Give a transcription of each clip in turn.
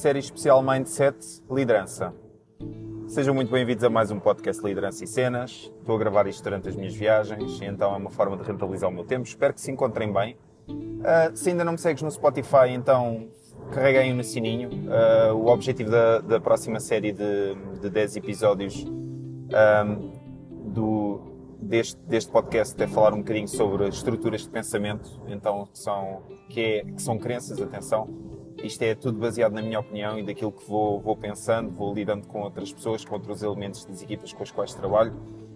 série especial Mindset Liderança. Sejam muito bem-vindos a mais um podcast Liderança e Cenas. Estou a gravar isto durante as minhas viagens, então é uma forma de rentabilizar o meu tempo. Espero que se encontrem bem. Uh, se ainda não me segues no Spotify, então carreguem no sininho. Uh, o objetivo da, da, próxima série de, de 10 episódios um, do, deste, deste podcast é falar um bocadinho sobre estruturas de pensamento, então que são, que, é, que são crenças, atenção, isto é tudo baseado na minha opinião e daquilo que vou, vou pensando, vou lidando com outras pessoas, com outros elementos das equipas com as quais trabalho,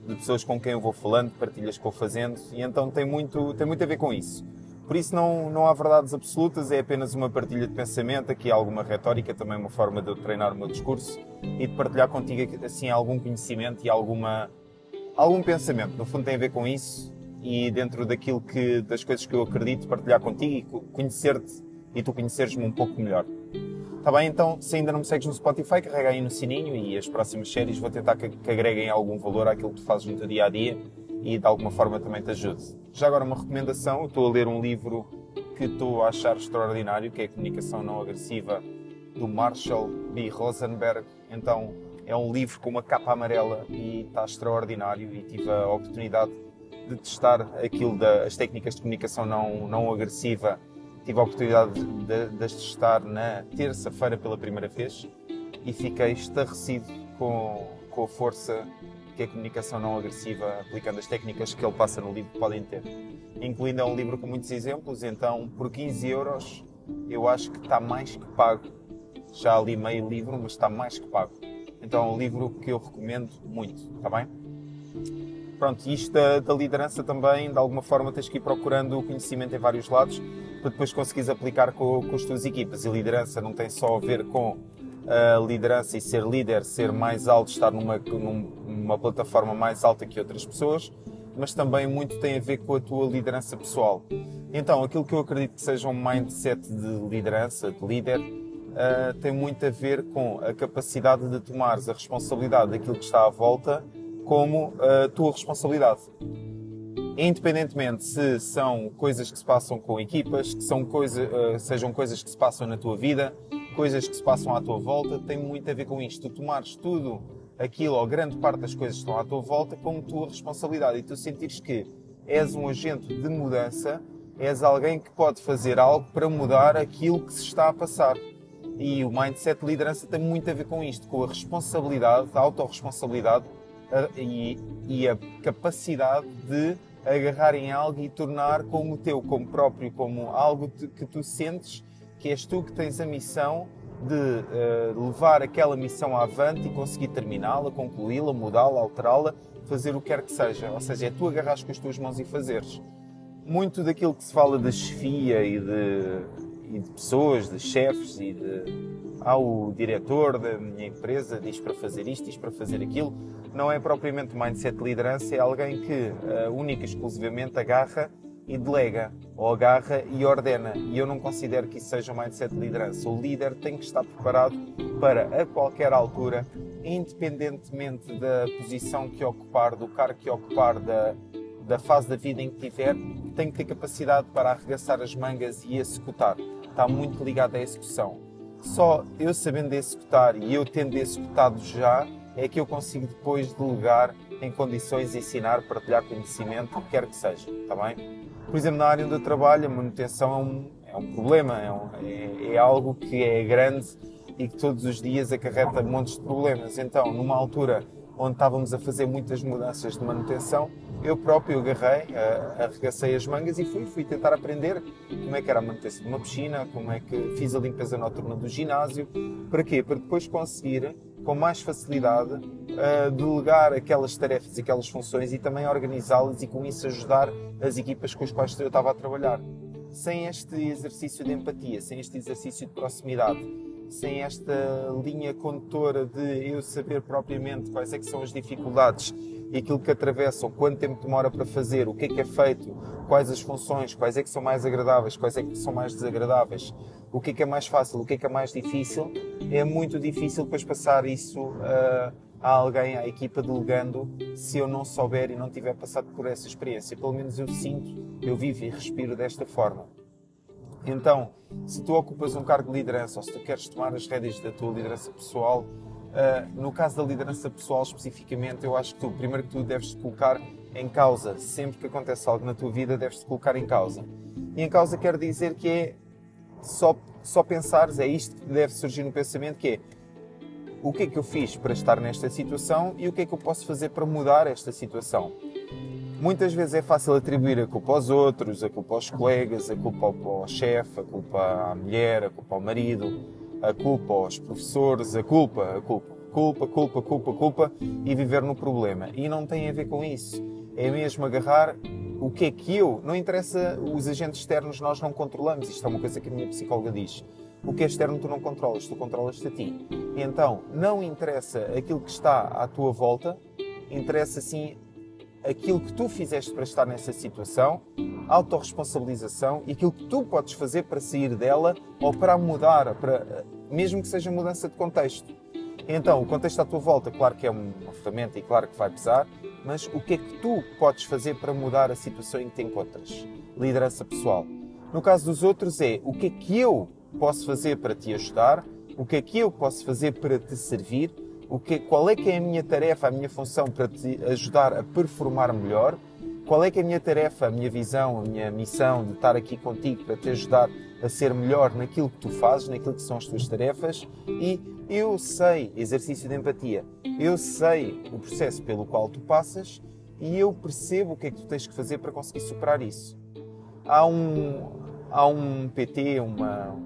de pessoas com quem eu vou falando, partilhas que vou fazendo, e então tem muito, tem muito a ver com isso. Por isso não, não há verdades absolutas, é apenas uma partilha de pensamento, aqui há alguma retórica, também uma forma de eu treinar o meu discurso e de partilhar contigo assim algum conhecimento e alguma, algum pensamento. No fundo tem a ver com isso e dentro daquilo que, das coisas que eu acredito, partilhar contigo e conhecer-te e tu conheceres-me um pouco melhor. Está bem? Então, se ainda não me segues no Spotify, carrega aí no sininho e as próximas séries vou tentar que, que agreguem algum valor àquilo que tu fazes no teu dia a dia e de alguma forma também te ajude. Já agora, uma recomendação: eu estou a ler um livro que estou a achar extraordinário, que é a Comunicação Não Agressiva, do Marshall B. Rosenberg. Então, é um livro com uma capa amarela e está extraordinário e tive a oportunidade de testar aquilo das técnicas de comunicação não, não agressiva tive a oportunidade de, de as testar na terça-feira pela primeira vez e fiquei estarrecido com, com a força que a comunicação não agressiva, aplicando as técnicas que ele passa no livro, podem ter. Incluindo é um livro com muitos exemplos, então por 15 euros eu acho que está mais que pago. Já li meio livro, mas está mais que pago. Então é um livro que eu recomendo muito, está bem? Pronto, isto da, da, liderança também, de alguma forma, tens que ir procurando o conhecimento em vários lados para depois conseguires aplicar com, com as tuas equipas. E liderança não tem só a ver com a liderança e ser líder, ser mais alto, estar numa, numa plataforma mais alta que outras pessoas, mas também muito tem a ver com a tua liderança pessoal. Então, aquilo que eu acredito que seja um mindset de liderança, de líder, uh, tem muito a ver com a capacidade de tomares a responsabilidade daquilo que está à volta como a tua responsabilidade. Independentemente se são coisas que se passam com equipas, que são coisa, uh, sejam coisas que se passam na tua vida, coisas que se passam à tua volta, tem muito a ver com isto. Tu tomares tudo aquilo, ou grande parte das coisas que estão à tua volta, como tua responsabilidade. E tu sentires que és um agente de mudança, és alguém que pode fazer algo para mudar aquilo que se está a passar. E o mindset de liderança tem muito a ver com isto, com a responsabilidade, a autorresponsabilidade e, e a capacidade de agarrar em algo e tornar como teu, como próprio, como algo que tu sentes que és tu que tens a missão de uh, levar aquela missão avante e conseguir terminá-la, concluí-la, mudá-la, alterá-la, fazer o que quer que seja. Ou seja, é tu agarrares com as tuas mãos e fazeres. Muito daquilo que se fala de chefia e de, e de pessoas, de chefes e de ah, o diretor da minha empresa diz para fazer isto, diz para fazer aquilo. Não é propriamente mindset de liderança, é alguém que uh, única e exclusivamente agarra e delega, ou agarra e ordena. E eu não considero que isso seja um mindset de liderança. O líder tem que estar preparado para, a qualquer altura, independentemente da posição que ocupar, do cargo que ocupar, da, da fase da vida em que tiver, tem que ter capacidade para arregaçar as mangas e executar. Está muito ligado à execução só eu sabendo executar e eu tendo executado já, é que eu consigo depois delegar em condições ensinar, partilhar conhecimento, o que quer que seja, está bem? Por exemplo, na área onde eu trabalho, a manutenção é um, é um problema, é, um, é, é algo que é grande e que todos os dias acarreta montes de problemas. Então, numa altura onde estávamos a fazer muitas mudanças de manutenção, eu próprio agarrei, arregacei as mangas e fui, fui tentar aprender como é que era a manutenção de uma piscina, como é que fiz a limpeza noturna do ginásio. Para quê? Para depois conseguir, com mais facilidade, delegar aquelas tarefas e aquelas funções e também organizá-las e com isso ajudar as equipas com as quais eu estava a trabalhar. Sem este exercício de empatia, sem este exercício de proximidade, sem esta linha condutora de eu saber propriamente quais é que são as dificuldades e aquilo que atravessam, quanto tempo demora para fazer, o que é que é feito, quais as funções, quais é que são mais agradáveis, quais é que são mais desagradáveis, o que é que é mais fácil, o que é que é mais difícil, é muito difícil depois passar isso uh, a alguém, à equipa delegando, se eu não souber e não tiver passado por essa experiência. Pelo menos eu sinto, eu vivo e respiro desta forma. Então, se tu ocupas um cargo de liderança ou se tu queres tomar as rédeas da tua liderança pessoal, uh, no caso da liderança pessoal especificamente, eu acho que tu, primeiro que tu deves te colocar em causa. Sempre que acontece algo na tua vida, deves te colocar em causa. E em causa quer dizer que é só, só pensares, é isto que deve surgir no pensamento, que é o que é que eu fiz para estar nesta situação e o que é que eu posso fazer para mudar esta situação. Muitas vezes é fácil atribuir a culpa aos outros, a culpa aos colegas, a culpa ao chefe, a culpa à mulher, a culpa ao marido, a culpa aos professores, a culpa, a culpa, culpa, culpa, culpa, culpa e viver no problema. E não tem a ver com isso. É mesmo agarrar o que é que eu, não interessa os agentes externos, nós não controlamos. Isto é uma coisa que a minha psicóloga diz. O que é externo tu não controlas, tu controlas-te a ti. Então, não interessa aquilo que está à tua volta, interessa sim aquilo que tu fizeste para estar nessa situação, autorresponsabilização e aquilo que tu podes fazer para sair dela ou para mudar, para, mesmo que seja mudança de contexto. Então, o contexto à tua volta, claro que é uma ferramenta e claro que vai pesar, mas o que é que tu podes fazer para mudar a situação em que te encontras? Liderança pessoal. No caso dos outros é o que é que eu posso fazer para te ajudar, o que é que eu posso fazer para te servir, o que, qual é que é a minha tarefa, a minha função para te ajudar a performar melhor, qual é que é a minha tarefa, a minha visão, a minha missão de estar aqui contigo para te ajudar a ser melhor naquilo que tu fazes, naquilo que são as tuas tarefas e eu sei, exercício de empatia, eu sei o processo pelo qual tu passas e eu percebo o que é que tu tens que fazer para conseguir superar isso. Há um, há um PT, uma,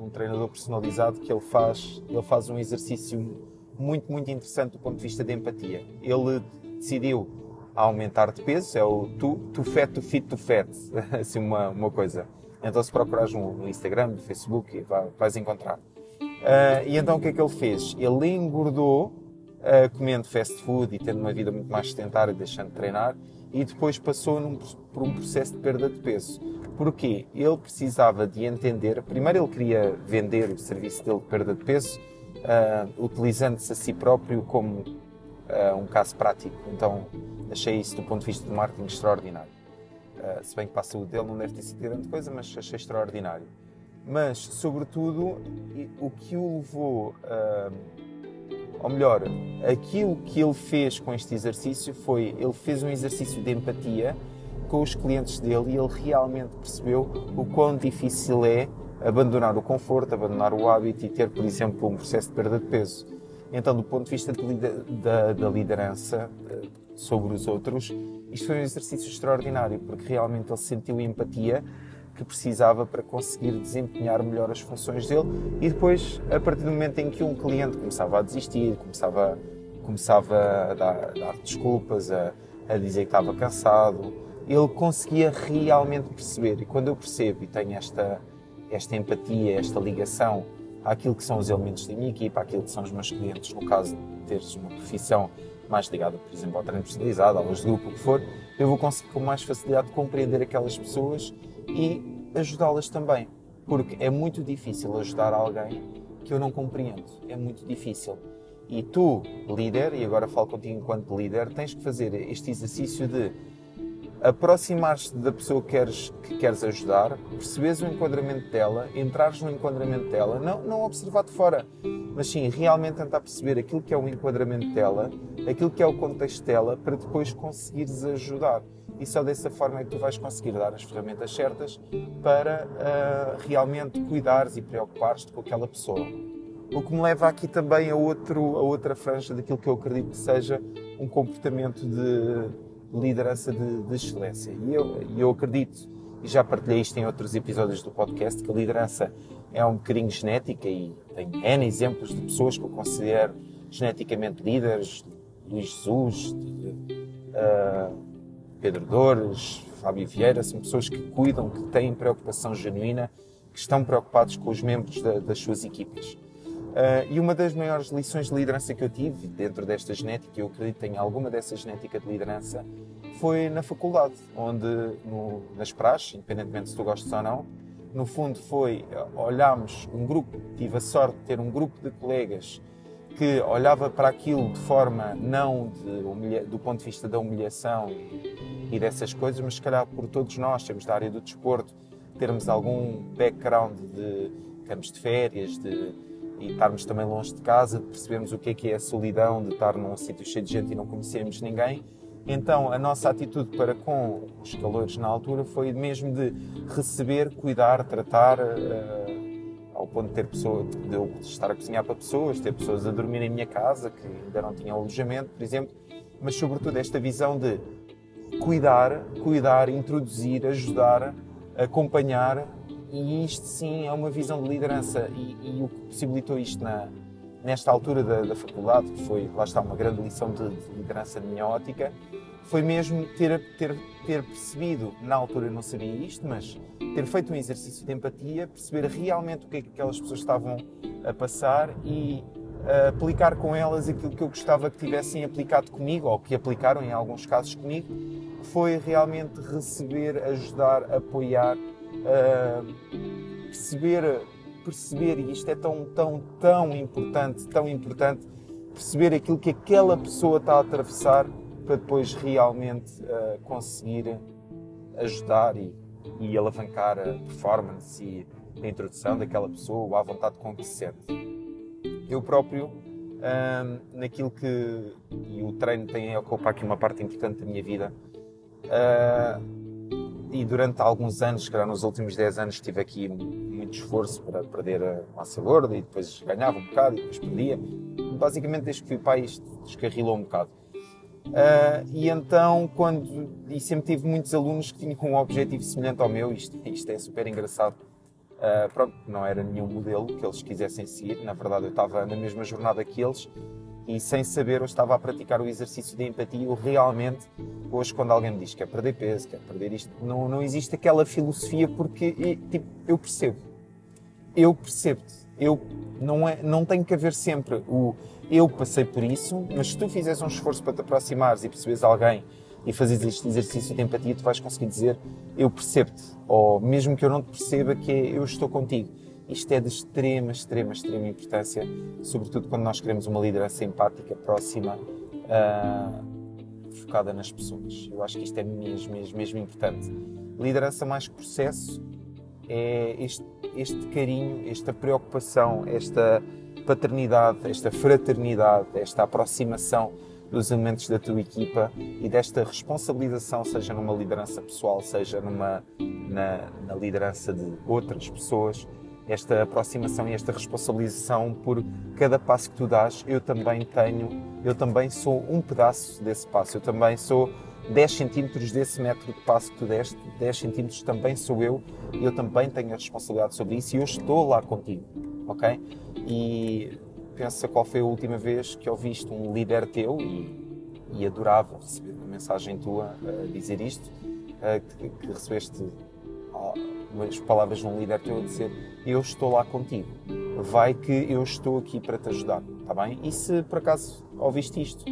um treinador personalizado que ele faz, ele faz um exercício muito, muito interessante do ponto de vista de empatia. Ele decidiu aumentar de peso, é o tu, tu fat, tu fit, tu fat, assim uma, uma coisa. Então se procurares no Instagram, no Facebook, vais encontrar. Uh, e então o que é que ele fez? Ele engordou uh, comendo fast food e tendo uma vida muito mais sedentária, deixando de treinar, e depois passou num, por um processo de perda de peso. Porquê? Ele precisava de entender, primeiro ele queria vender o serviço dele de perda de peso, uh, utilizando-se a si próprio como um caso prático. Então achei isso do ponto de vista de marketing extraordinário. se bem que para a saúde dele não deve ter sido grande coisa, mas achei extraordinário mas, sobretudo, o que o levou, uh, ou melhor, aquilo que ele fez com este exercício foi, ele fez um exercício de empatia com os clientes dele e ele realmente percebeu o quão difícil é abandonar o conforto, abandonar o hábito e ter, por exemplo, um processo de perda de peso. Então, do ponto de vista de, da, da liderança uh, sobre os outros, isto foi um exercício extraordinário, porque realmente ele sentiu empatia que precisava para conseguir desempenhar melhor as funções dele e depois, a partir do momento em que um cliente começava a desistir, começava, começava a dar, a dar desculpas, a, a dizer que estava cansado, ele conseguia realmente perceber. E quando eu percebo e tenho esta, esta empatia, esta ligação àquilo que são os elementos da minha equipa, àquilo que são os meus clientes, no caso de teres uma profissão mais ligada, por exemplo, ao treino personalizado, aulas de grupo, o que for, eu vou conseguir com mais facilidade compreender aquelas pessoas e ajudá-las também. Porque é muito difícil ajudar alguém que eu não compreendo. É muito difícil. E tu, líder, e agora falo contigo enquanto líder, tens que fazer este exercício de aproximar-te da pessoa que queres, que queres ajudar, perceberes o enquadramento dela, entrares no enquadramento dela, não, não observar de fora, mas sim realmente tentar perceber aquilo que é o enquadramento dela, aquilo que é o contexto dela, para depois conseguires ajudar e só dessa forma é que tu vais conseguir dar as ferramentas certas para uh, realmente cuidares e preocupares-te com aquela pessoa. O que me leva aqui também a, outro, a outra franja daquilo que eu acredito que seja um comportamento de liderança de, de excelência. E eu, eu acredito, e já partilhei isto em outros episódios do podcast, que a liderança é um bocadinho genética e tem N exemplos de pessoas que eu considero geneticamente líderes, Luís Jesus, uh, Pedro Dores, Fábio Vieira, são pessoas que cuidam, que têm preocupação genuína, que estão preocupados com os membros da, das suas equipas. Uh, e uma das maiores lições de liderança que eu tive dentro desta genética, eu acredito em alguma dessa genética de liderança, foi na faculdade, onde no, nas praxes, independentemente se tu gostas ou não, no fundo foi, olhámos um grupo, tive a sorte de ter um grupo de colegas que olhava para aquilo de forma não de do ponto de vista da humilhação e, e, dessas coisas, mas se calhar por todos nós, temos da área do desporto, termos algum background de campos de férias, de e estarmos também longe de casa, de percebermos o que é que é a solidão, de estar num sítio cheio de gente e não conhecermos ninguém. Então, a nossa atitude para com os calores na altura foi mesmo de receber, cuidar, tratar, uh, ao ponto de ter pessoas, de eu estar a cozinhar para pessoas, ter pessoas a dormir em minha casa que ainda não tinham alojamento, por exemplo, mas sobretudo esta visão de cuidar, cuidar, introduzir, ajudar, acompanhar e isto sim é uma visão de liderança e, e o que possibilitou isto na, nesta altura da, da, faculdade, que foi, lá está, uma grande lição de, de liderança de minha ótica, foi mesmo ter, ter, ter percebido, na altura eu não sabia isto, mas ter feito um exercício de empatia, perceber realmente o que é que aquelas pessoas estavam a passar e uh, aplicar com elas aquilo que eu gostava que tivessem aplicado comigo, ou que aplicaram em alguns casos comigo, foi realmente receber, ajudar, apoiar, uh, perceber perceber, e isto é tão, tão, tão importante, tão importante, perceber aquilo que aquela pessoa está a atravessar para depois realmente uh, conseguir ajudar e, e alavancar a performance e a introdução daquela pessoa à vontade com que se sente. Eu próprio, uh, naquilo que. e o treino tem a ocupar aqui uma parte importante da minha vida. Uh, e durante alguns anos, calhar nos últimos 10 anos, tive aqui muito esforço para perder a massa gorda e depois ganhava um bocado e depois perdia. Basicamente, desde que fui pai, isto descarrilou um bocado. Uh, e então, quando. E sempre tive muitos alunos que tinham um objetivo semelhante ao meu, isto, isto é super engraçado. Uh, pronto, não era nenhum modelo que eles quisessem seguir, na verdade, eu estava na mesma jornada que eles e sem saber eu estava a praticar o exercício de empatia. Eu realmente, hoje, quando alguém me diz que quer perder peso, quer perder isto, não, não existe aquela filosofia porque e, tipo, eu percebo. Eu percebo-te. Eu, não, é, não tem que haver sempre o eu passei por isso, mas se tu fizeres um esforço para te aproximares e perceberes alguém e fazeres este exercício de empatia, tu vais conseguir dizer eu percebo-te. Ou mesmo que eu não te perceba, que é eu estou contigo. Isto é de extrema, extrema, extrema importância, sobretudo quando nós queremos uma liderança empática, próxima, uh, focada nas pessoas. Eu acho que isto é mesmo, mesmo, mesmo importante. Liderança mais processo é este, este carinho, esta preocupação, esta paternidade, esta fraternidade, esta aproximação dos elementos da tua equipa e desta responsabilização, seja numa liderança pessoal, seja numa, na, na liderança de outras pessoas, esta aproximação e esta responsabilização por cada passo que tu dás, eu também tenho, eu também sou um pedaço desse passo, eu também sou 10 centímetros desse metro de passo que tu deste, 10 centímetros também sou eu, eu também tenho a responsabilidade sobre isso e eu estou lá contigo, ok? E pensa qual foi a última vez que ouviste um líder teu e, e adorava receber uma mensagem tua a dizer isto, que, que recebeste as palavras de um líder teu a dizer eu estou lá contigo, vai que eu estou aqui para te ajudar, está bem? E se por acaso ouviste isto,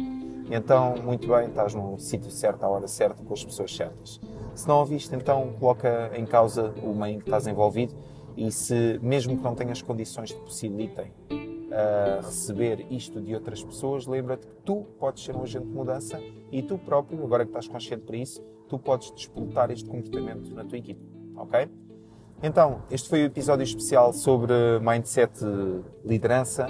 então muito bem, estás no sítio certo, à hora certa, com as pessoas certas. Se não ouviste, então coloca em causa o meio em que estás envolvido e se, mesmo que não tenhas condições que possibilitem uh, receber isto de outras pessoas, lembra-te que tu podes ser um agente de mudança e tu próprio, agora que estás consciente para isso, tu podes disputar este comportamento na tua equipe, ok? Então, este foi o episódio especial sobre mindset liderança.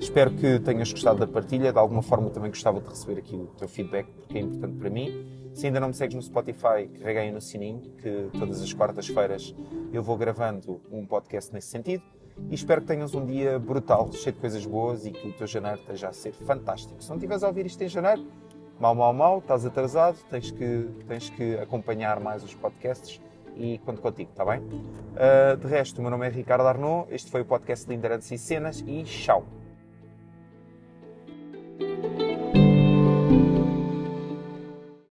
Espero que tenhas gostado da partilha. De alguma forma também gostava de receber aqui o teu feedback, porque é importante para mim. Se ainda não me segues no Spotify, carrega aí no sininho, que todas as quartas-feiras eu vou gravando um podcast nesse sentido. E espero que tenhas um dia brutal, cheio de coisas boas e que o teu janeiro esteja a ser fantástico. Se não estiveres a ouvir isto em janeiro, mal, mal, mal, estás atrasado, tens que, tens que acompanhar mais os podcasts e conto contigo, está bem? Uh, de resto, o meu nome é Ricardo Arnaud, este foi o podcast de Liderança e Cenas e tchau!